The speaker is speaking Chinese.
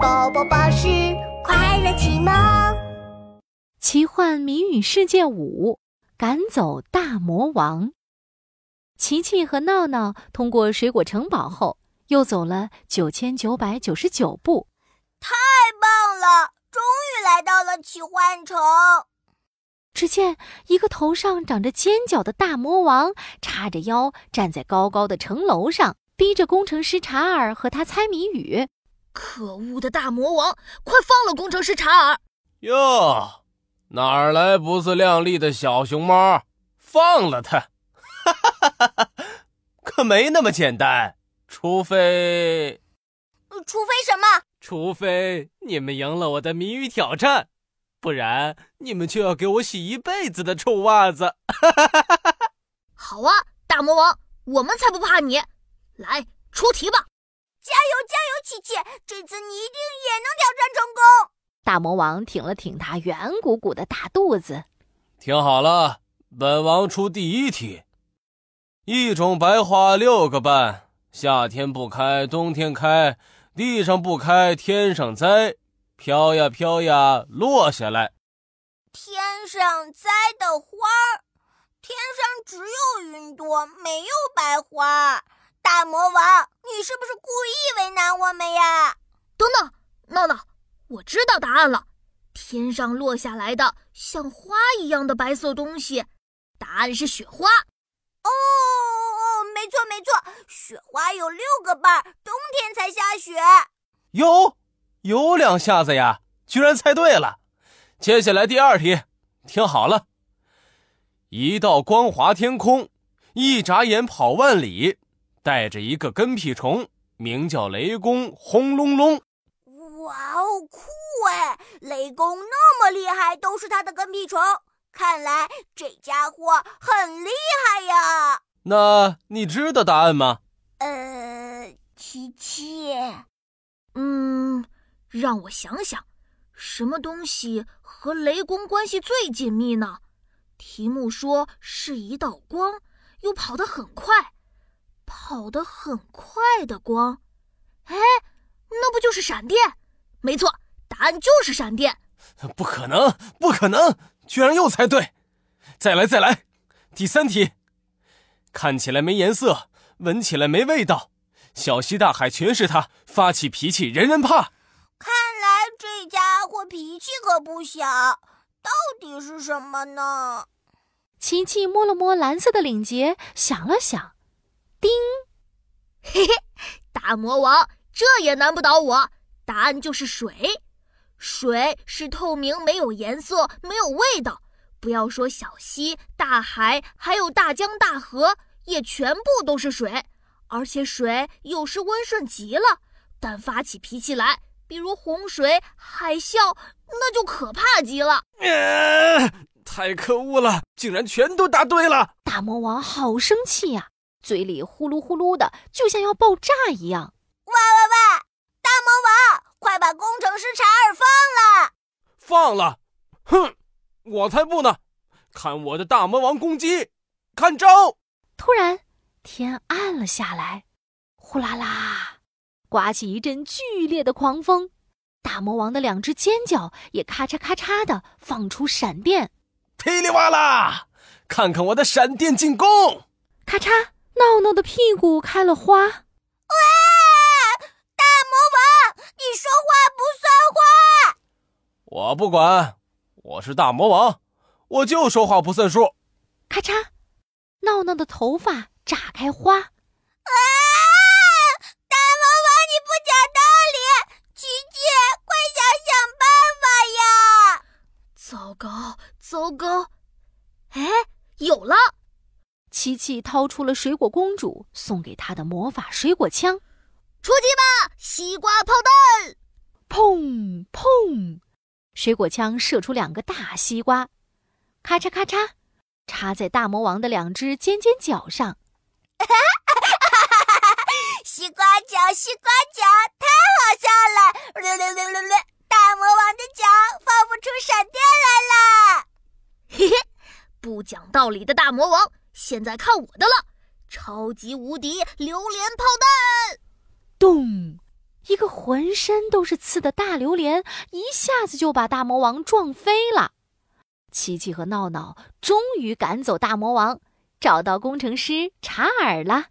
宝宝巴士快乐启蒙，奇幻谜语世界五：赶走大魔王。琪琪和闹闹通过水果城堡后，又走了九千九百九十九步。太棒了！终于来到了奇幻城。只见一个头上长着尖角的大魔王，叉着腰站在高高的城楼上，逼着工程师查尔和他猜谜语。可恶的大魔王，快放了工程师查尔！哟，哪儿来不自量力的小熊猫？放了他！哈哈哈哈哈！可没那么简单，除非……除非什么？除非你们赢了我的谜语挑战，不然你们就要给我洗一辈子的臭袜子！哈哈哈哈哈！好啊，大魔王，我们才不怕你！来出题吧！琪琪！这次你一定也能挑战成功。大魔王挺了挺他圆鼓鼓的大肚子，听好了，本王出第一题：一种白花六个瓣，夏天不开，冬天开，地上不开，天上栽，飘呀飘呀落下来。天上栽的花儿，天上只有云朵，没有白花。大魔王，你是不是故意为难我们呀？等等，闹闹，我知道答案了。天上落下来的像花一样的白色东西，答案是雪花。哦哦，没错没错，雪花有六个瓣，冬天才下雪。哟，有两下子呀，居然猜对了。接下来第二题，听好了，一道光滑天空，一眨眼跑万里。带着一个跟屁虫，名叫雷公，轰隆隆。哇哦，酷哎！雷公那么厉害，都是他的跟屁虫。看来这家伙很厉害呀。那你知道答案吗？呃，琪琪，嗯，让我想想，什么东西和雷公关系最紧密呢？题目说是一道光，又跑得很快。跑得很快的光，哎，那不就是闪电？没错，答案就是闪电。不可能，不可能！居然又猜对！再来，再来！第三题，看起来没颜色，闻起来没味道，小溪大海全是它，发起脾气人人怕。看来这家伙脾气可不小，到底是什么呢？琪琪摸了摸蓝色的领结，想了想。叮，嘿嘿，大魔王，这也难不倒我。答案就是水，水是透明，没有颜色，没有味道。不要说小溪、大海，还有大江大河，也全部都是水。而且水有时温顺极了，但发起脾气来，比如洪水、海啸，那就可怕极了。呃，太可恶了，竟然全都答对了！大魔王好生气呀！嘴里呼噜呼噜的，就像要爆炸一样。喂喂喂，大魔王，快把工程师查尔放了！放了？哼，我才不呢！看我的大魔王攻击，看招！突然，天暗了下来，呼啦啦，刮起一阵剧烈的狂风。大魔王的两只尖角也咔嚓咔嚓的放出闪电，噼里哇啦！看看我的闪电进攻！咔嚓。闹闹的屁股开了花！喂，大魔王，你说话不算话！我不管，我是大魔王，我就说话不算数。咔嚓，闹闹的头发炸开花！啊！大魔王，你不讲道理！琪琪，快想想办法呀！糟糕，糟糕！哎，有了！琪琪掏出了水果公主送给她的魔法水果枪，出击吧，西瓜炮弹！砰砰，水果枪射出两个大西瓜，咔嚓咔嚓，插在大魔王的两只尖尖角上。西瓜角，西瓜角，太好笑了！大魔王的脚放不出闪电来了。嘿嘿，不讲道理的大魔王。现在看我的了！超级无敌榴莲炮弹，咚！一个浑身都是刺的大榴莲一下子就把大魔王撞飞了。琪琪和闹闹终于赶走大魔王，找到工程师查尔了。